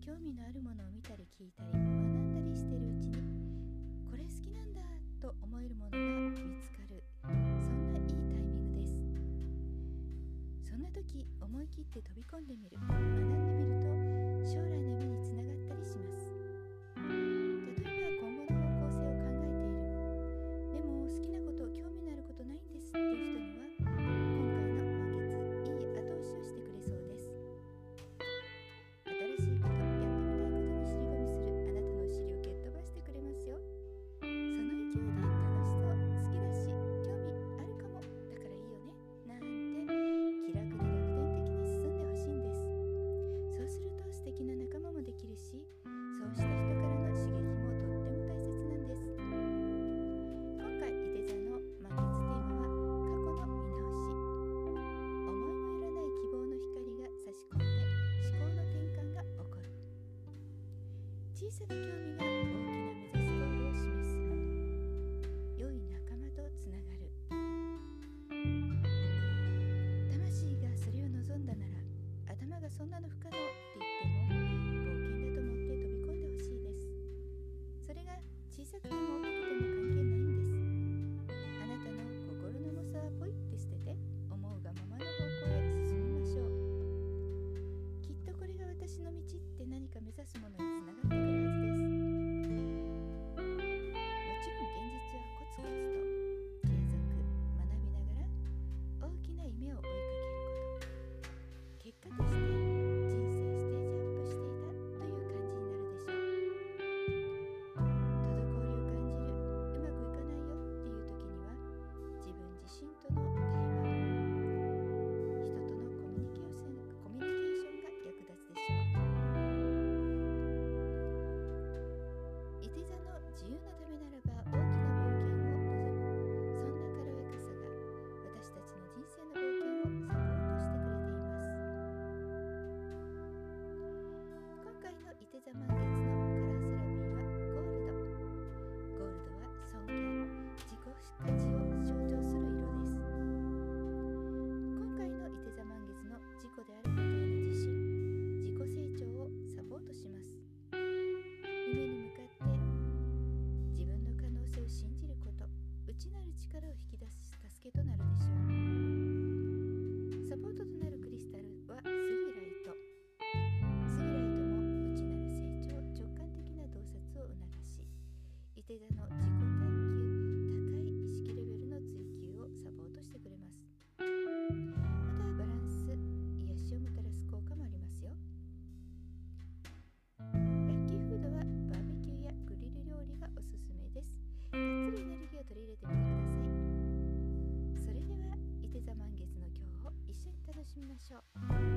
興味のあるものを見たり聞いたり学んだりしてるうちにこれ好きなんだと思えるものが見つかる。そんないいタイミングです。そんな時思い切って飛び込んでみる。小さな興味が大きな目指すゴールを示す。良い仲間とつながる。魂がそれを望んだなら頭がそんなの不可能って言っても冒険だと思って飛び込んでほしいです。それが小さくても大きくても関係ないんです。あなたの心の重さはポイって捨てて思うがままの方向へ進みましょう。きっとこれが私の道って何か目指すもの力を引き出す助けとなるでしょう。しましょう。